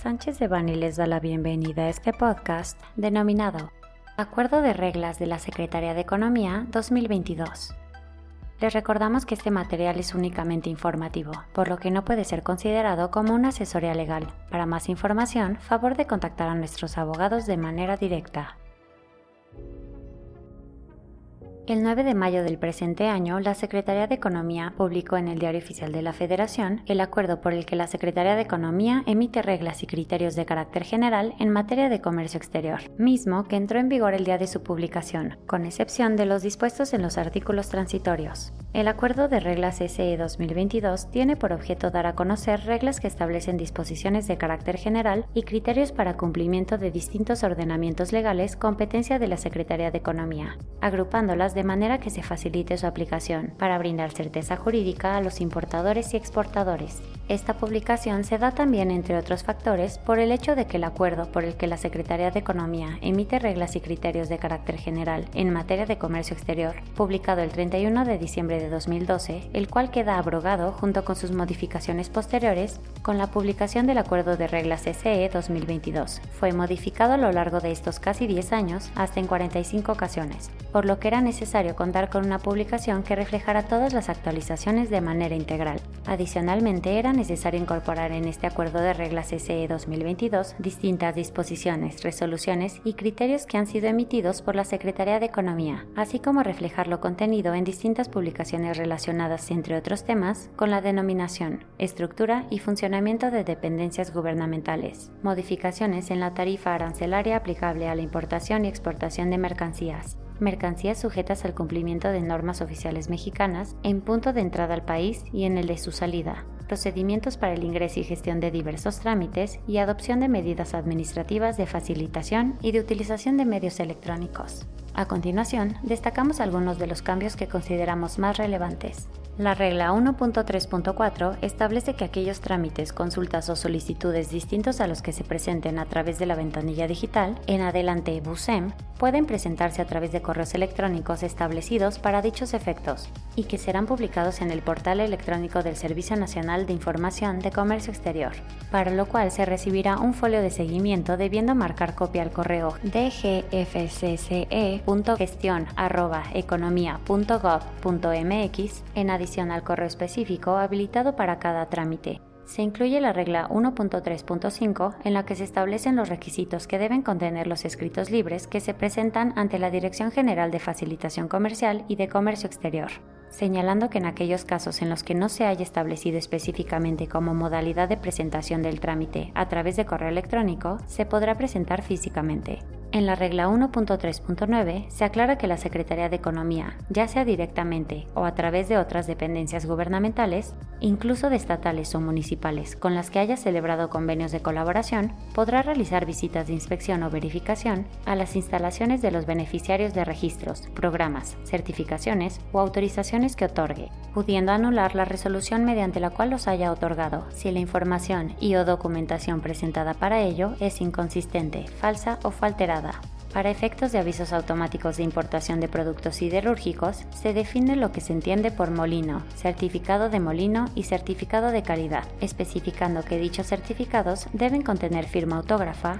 Sánchez de Bani les da la bienvenida a este podcast denominado Acuerdo de Reglas de la Secretaría de Economía 2022. Les recordamos que este material es únicamente informativo, por lo que no puede ser considerado como una asesoría legal. Para más información, favor de contactar a nuestros abogados de manera directa. El 9 de mayo del presente año, la Secretaría de Economía publicó en el Diario Oficial de la Federación el acuerdo por el que la Secretaría de Economía emite reglas y criterios de carácter general en materia de comercio exterior, mismo que entró en vigor el día de su publicación, con excepción de los dispuestos en los artículos transitorios. El Acuerdo de Reglas SE 2022 tiene por objeto dar a conocer reglas que establecen disposiciones de carácter general y criterios para cumplimiento de distintos ordenamientos legales competencia de la Secretaría de Economía, agrupándolas de manera que se facilite su aplicación para brindar certeza jurídica a los importadores y exportadores. Esta publicación se da también, entre otros factores, por el hecho de que el acuerdo por el que la Secretaría de Economía emite reglas y criterios de carácter general en materia de comercio exterior, publicado el 31 de diciembre de 2012, el cual queda abrogado junto con sus modificaciones posteriores con la publicación del Acuerdo de Reglas SE 2022. Fue modificado a lo largo de estos casi 10 años hasta en 45 ocasiones, por lo que era necesario contar con una publicación que reflejara todas las actualizaciones de manera integral. Adicionalmente, era necesario incorporar en este Acuerdo de Reglas SE 2022 distintas disposiciones, resoluciones y criterios que han sido emitidos por la Secretaría de Economía, así como reflejar lo contenido en distintas publicaciones relacionadas, entre otros temas, con la denominación, estructura y funcionamiento de dependencias gubernamentales, modificaciones en la tarifa arancelaria aplicable a la importación y exportación de mercancías, mercancías sujetas al cumplimiento de normas oficiales mexicanas en punto de entrada al país y en el de su salida, procedimientos para el ingreso y gestión de diversos trámites y adopción de medidas administrativas de facilitación y de utilización de medios electrónicos. A continuación, destacamos algunos de los cambios que consideramos más relevantes. La regla 1.3.4 establece que aquellos trámites, consultas o solicitudes distintos a los que se presenten a través de la ventanilla digital, en adelante BUSEM, pueden presentarse a través de correos electrónicos establecidos para dichos efectos y que serán publicados en el portal electrónico del Servicio Nacional de Información de Comercio Exterior, para lo cual se recibirá un folio de seguimiento debiendo marcar copia al correo dgfcce.gestión.economía.gov.mx en adición al correo específico habilitado para cada trámite. Se incluye la regla 1.3.5 en la que se establecen los requisitos que deben contener los escritos libres que se presentan ante la Dirección General de Facilitación Comercial y de Comercio Exterior, señalando que en aquellos casos en los que no se haya establecido específicamente como modalidad de presentación del trámite a través de correo electrónico, se podrá presentar físicamente. En la regla 1.3.9 se aclara que la Secretaría de Economía, ya sea directamente o a través de otras dependencias gubernamentales, incluso de estatales o municipales, con las que haya celebrado convenios de colaboración, podrá realizar visitas de inspección o verificación a las instalaciones de los beneficiarios de registros, programas, certificaciones o autorizaciones que otorgue, pudiendo anular la resolución mediante la cual los haya otorgado. Si la información y o documentación presentada para ello es inconsistente, falsa o falterada para efectos de avisos automáticos de importación de productos siderúrgicos, se define lo que se entiende por molino, certificado de molino y certificado de calidad, especificando que dichos certificados deben contener firma autógrafa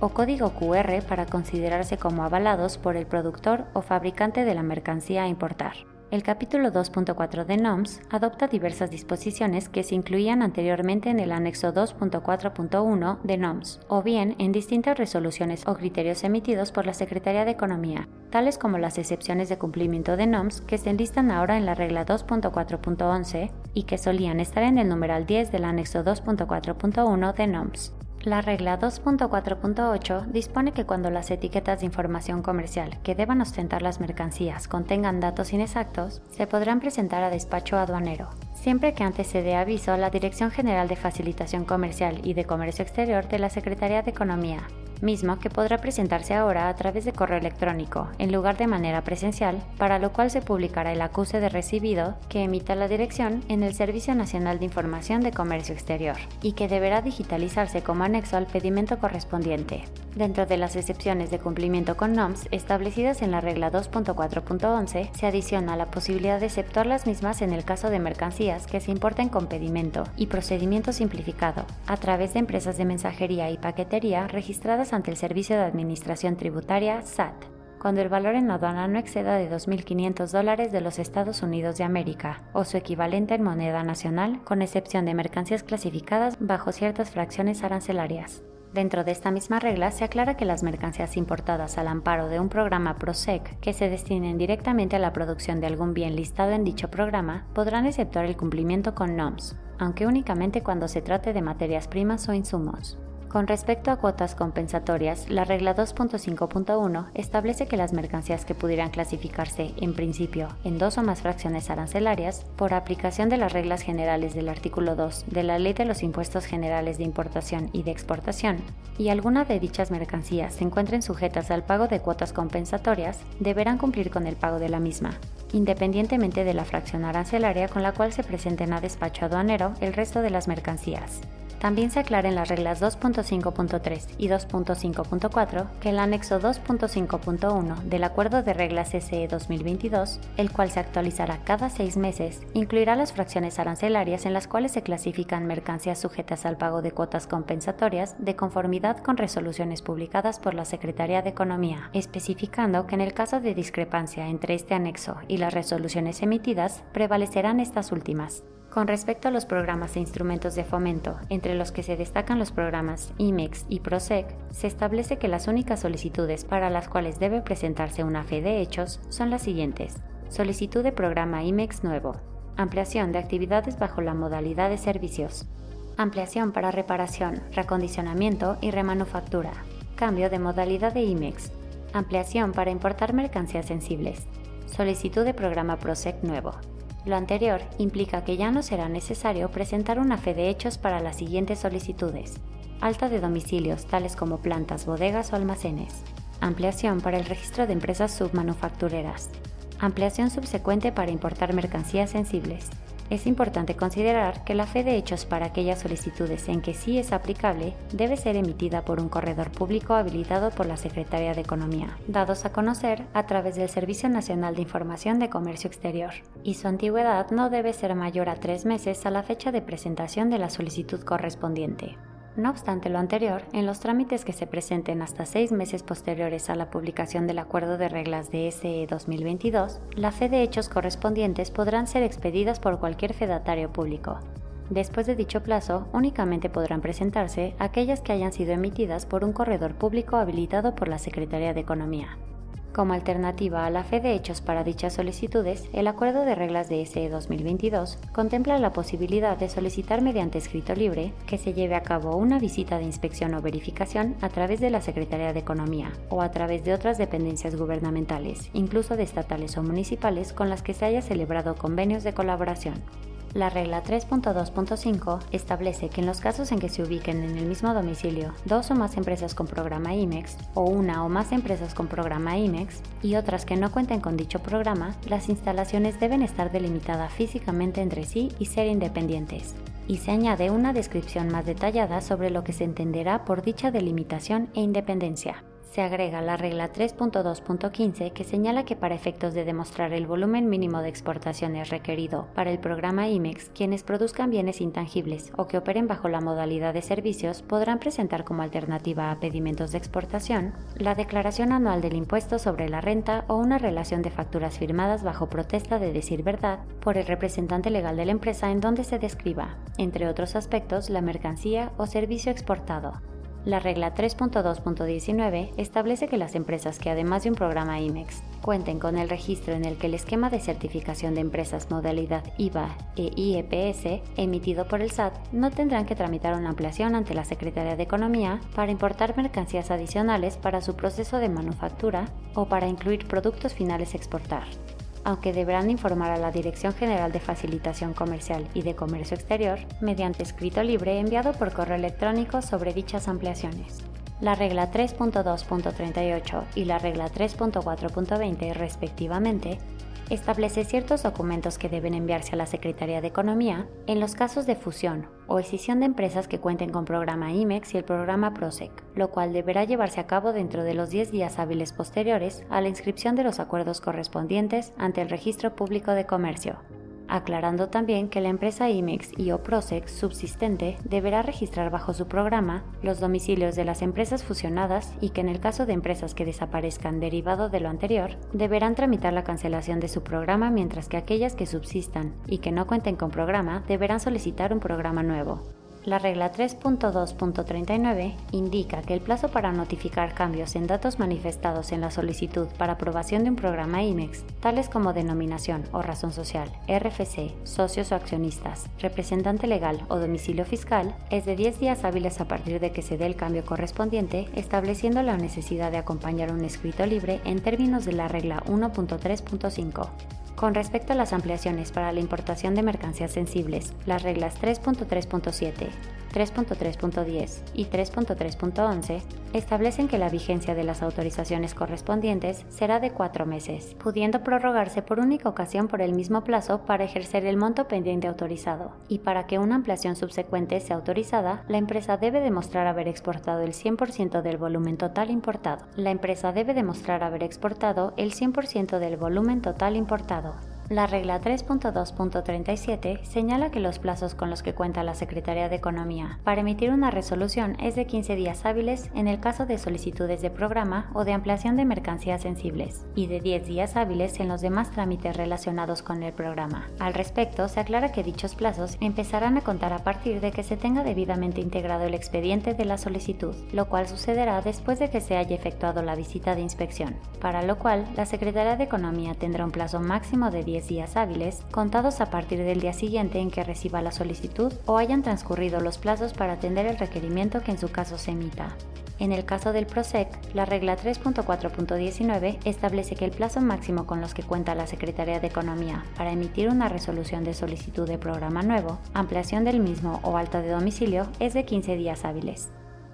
o código QR para considerarse como avalados por el productor o fabricante de la mercancía a importar. El capítulo 2.4 de NOMS adopta diversas disposiciones que se incluían anteriormente en el anexo 2.4.1 de NOMS, o bien en distintas resoluciones o criterios emitidos por la Secretaría de Economía, tales como las excepciones de cumplimiento de NOMS que se enlistan ahora en la regla 2.4.11 y que solían estar en el numeral 10 del anexo 2.4.1 de NOMS. La regla 2.4.8 dispone que cuando las etiquetas de información comercial que deban ostentar las mercancías contengan datos inexactos, se podrán presentar a despacho aduanero, siempre que antes se dé aviso a la Dirección General de Facilitación Comercial y de Comercio Exterior de la Secretaría de Economía, mismo que podrá presentarse ahora a través de correo electrónico, en lugar de manera presencial, para lo cual se publicará el acuse de recibido que emita la dirección en el Servicio Nacional de Información de Comercio Exterior, y que deberá digitalizarse como anexo al pedimento correspondiente. Dentro de las excepciones de cumplimiento con NOMS establecidas en la regla 2.4.11, se adiciona la posibilidad de exceptuar las mismas en el caso de mercancías que se importen con pedimento y procedimiento simplificado, a través de empresas de mensajería y paquetería registradas ante el Servicio de Administración Tributaria SAT cuando el valor en aduana no exceda de 2.500 dólares de los Estados Unidos de América, o su equivalente en moneda nacional, con excepción de mercancías clasificadas bajo ciertas fracciones arancelarias. Dentro de esta misma regla se aclara que las mercancías importadas al amparo de un programa PROSEC que se destinen directamente a la producción de algún bien listado en dicho programa podrán exceptuar el cumplimiento con NOMS, aunque únicamente cuando se trate de materias primas o insumos. Con respecto a cuotas compensatorias, la regla 2.5.1 establece que las mercancías que pudieran clasificarse, en principio, en dos o más fracciones arancelarias, por aplicación de las reglas generales del artículo 2 de la Ley de los Impuestos Generales de Importación y de Exportación, y alguna de dichas mercancías se encuentren sujetas al pago de cuotas compensatorias, deberán cumplir con el pago de la misma, independientemente de la fracción arancelaria con la cual se presenten a despacho aduanero el resto de las mercancías. También se aclara en las reglas 2.5.3 y 2.5.4 que el anexo 2.5.1 del Acuerdo de Reglas SE 2022, el cual se actualizará cada seis meses, incluirá las fracciones arancelarias en las cuales se clasifican mercancías sujetas al pago de cuotas compensatorias de conformidad con resoluciones publicadas por la Secretaría de Economía, especificando que en el caso de discrepancia entre este anexo y las resoluciones emitidas, prevalecerán estas últimas. Con respecto a los programas e instrumentos de fomento, entre los que se destacan los programas IMEX y PROSEC, se establece que las únicas solicitudes para las cuales debe presentarse una fe de hechos son las siguientes. Solicitud de programa IMEX nuevo. Ampliación de actividades bajo la modalidad de servicios. Ampliación para reparación, reacondicionamiento y remanufactura. Cambio de modalidad de IMEX. Ampliación para importar mercancías sensibles. Solicitud de programa PROSEC nuevo. Lo anterior implica que ya no será necesario presentar una fe de hechos para las siguientes solicitudes. Alta de domicilios tales como plantas, bodegas o almacenes. Ampliación para el registro de empresas submanufactureras. Ampliación subsecuente para importar mercancías sensibles. Es importante considerar que la fe de hechos para aquellas solicitudes en que sí es aplicable debe ser emitida por un corredor público habilitado por la Secretaría de Economía, dados a conocer a través del Servicio Nacional de Información de Comercio Exterior, y su antigüedad no debe ser mayor a tres meses a la fecha de presentación de la solicitud correspondiente. No obstante lo anterior, en los trámites que se presenten hasta seis meses posteriores a la publicación del Acuerdo de Reglas de SE 2022, la fe de hechos correspondientes podrán ser expedidas por cualquier fedatario público. Después de dicho plazo, únicamente podrán presentarse aquellas que hayan sido emitidas por un corredor público habilitado por la Secretaría de Economía. Como alternativa a la fe de hechos para dichas solicitudes, el Acuerdo de Reglas de SE 2022 contempla la posibilidad de solicitar mediante escrito libre que se lleve a cabo una visita de inspección o verificación a través de la Secretaría de Economía o a través de otras dependencias gubernamentales, incluso de estatales o municipales con las que se haya celebrado convenios de colaboración. La regla 3.2.5 establece que en los casos en que se ubiquen en el mismo domicilio dos o más empresas con programa IMEX o una o más empresas con programa IMEX y otras que no cuenten con dicho programa, las instalaciones deben estar delimitadas físicamente entre sí y ser independientes. Y se añade una descripción más detallada sobre lo que se entenderá por dicha delimitación e independencia se agrega la regla 3.2.15 que señala que para efectos de demostrar el volumen mínimo de exportaciones requerido para el programa IMEX, quienes produzcan bienes intangibles o que operen bajo la modalidad de servicios podrán presentar como alternativa a pedimentos de exportación la declaración anual del impuesto sobre la renta o una relación de facturas firmadas bajo protesta de decir verdad por el representante legal de la empresa en donde se describa, entre otros aspectos, la mercancía o servicio exportado. La regla 3.2.19 establece que las empresas que además de un programa IMEX cuenten con el registro en el que el esquema de certificación de empresas modalidad IVA e IEPS emitido por el SAT no tendrán que tramitar una ampliación ante la Secretaría de Economía para importar mercancías adicionales para su proceso de manufactura o para incluir productos finales a exportar aunque deberán informar a la Dirección General de Facilitación Comercial y de Comercio Exterior mediante escrito libre enviado por correo electrónico sobre dichas ampliaciones. La regla 3.2.38 y la regla 3.4.20 respectivamente establece ciertos documentos que deben enviarse a la Secretaría de Economía en los casos de fusión o escisión de empresas que cuenten con programa IMEX y el programa PROSEC, lo cual deberá llevarse a cabo dentro de los 10 días hábiles posteriores a la inscripción de los acuerdos correspondientes ante el Registro Público de Comercio aclarando también que la empresa IMEX y o PROSEX subsistente deberá registrar bajo su programa los domicilios de las empresas fusionadas y que en el caso de empresas que desaparezcan derivado de lo anterior, deberán tramitar la cancelación de su programa mientras que aquellas que subsistan y que no cuenten con programa deberán solicitar un programa nuevo. La regla 3.2.39 indica que el plazo para notificar cambios en datos manifestados en la solicitud para aprobación de un programa IMEX, tales como denominación o razón social, RFC, socios o accionistas, representante legal o domicilio fiscal, es de 10 días hábiles a partir de que se dé el cambio correspondiente, estableciendo la necesidad de acompañar un escrito libre en términos de la regla 1.3.5. Con respecto a las ampliaciones para la importación de mercancías sensibles, las reglas 3.3.7, 3.3.10 y 3.3.11 establecen que la vigencia de las autorizaciones correspondientes será de cuatro meses, pudiendo prorrogarse por única ocasión por el mismo plazo para ejercer el monto pendiente autorizado. Y para que una ampliación subsecuente sea autorizada, la empresa debe demostrar haber exportado el 100% del volumen total importado. La empresa debe demostrar haber exportado el 100% del volumen total importado. La regla 3.2.37 señala que los plazos con los que cuenta la Secretaría de Economía para emitir una resolución es de 15 días hábiles en el caso de solicitudes de programa o de ampliación de mercancías sensibles y de 10 días hábiles en los demás trámites relacionados con el programa. Al respecto, se aclara que dichos plazos empezarán a contar a partir de que se tenga debidamente integrado el expediente de la solicitud, lo cual sucederá después de que se haya efectuado la visita de inspección, para lo cual la Secretaría de Economía tendrá un plazo máximo de 10 días hábiles, contados a partir del día siguiente en que reciba la solicitud o hayan transcurrido los plazos para atender el requerimiento que en su caso se emita. En el caso del PROSEC, la regla 3.4.19 establece que el plazo máximo con los que cuenta la Secretaría de Economía para emitir una resolución de solicitud de programa nuevo, ampliación del mismo o alta de domicilio es de 15 días hábiles.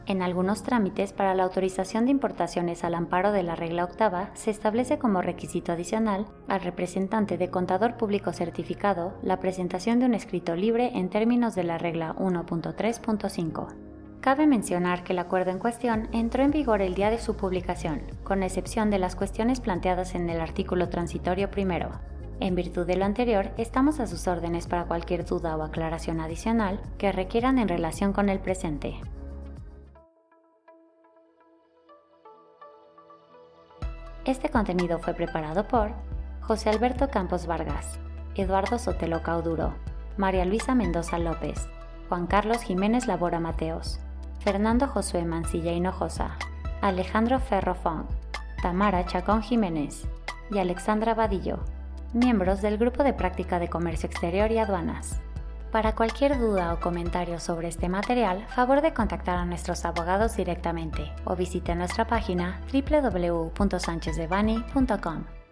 En algunos trámites para la autorización de importaciones al amparo de la regla octava se establece como requisito adicional al representante de contador público certificado la presentación de un escrito libre en términos de la regla 1.3.5. Cabe mencionar que el acuerdo en cuestión entró en vigor el día de su publicación, con excepción de las cuestiones planteadas en el artículo transitorio primero. En virtud de lo anterior, estamos a sus órdenes para cualquier duda o aclaración adicional que requieran en relación con el presente. Este contenido fue preparado por José Alberto Campos Vargas, Eduardo Sotelo Cauduro, María Luisa Mendoza López, Juan Carlos Jiménez Labora Mateos, Fernando Josué Mancilla Hinojosa, Alejandro Ferro Fong, Tamara Chacón Jiménez y Alexandra Vadillo, miembros del Grupo de Práctica de Comercio Exterior y Aduanas. Para cualquier duda o comentario sobre este material, favor de contactar a nuestros abogados directamente o visite nuestra página www.sanchezdevani.com.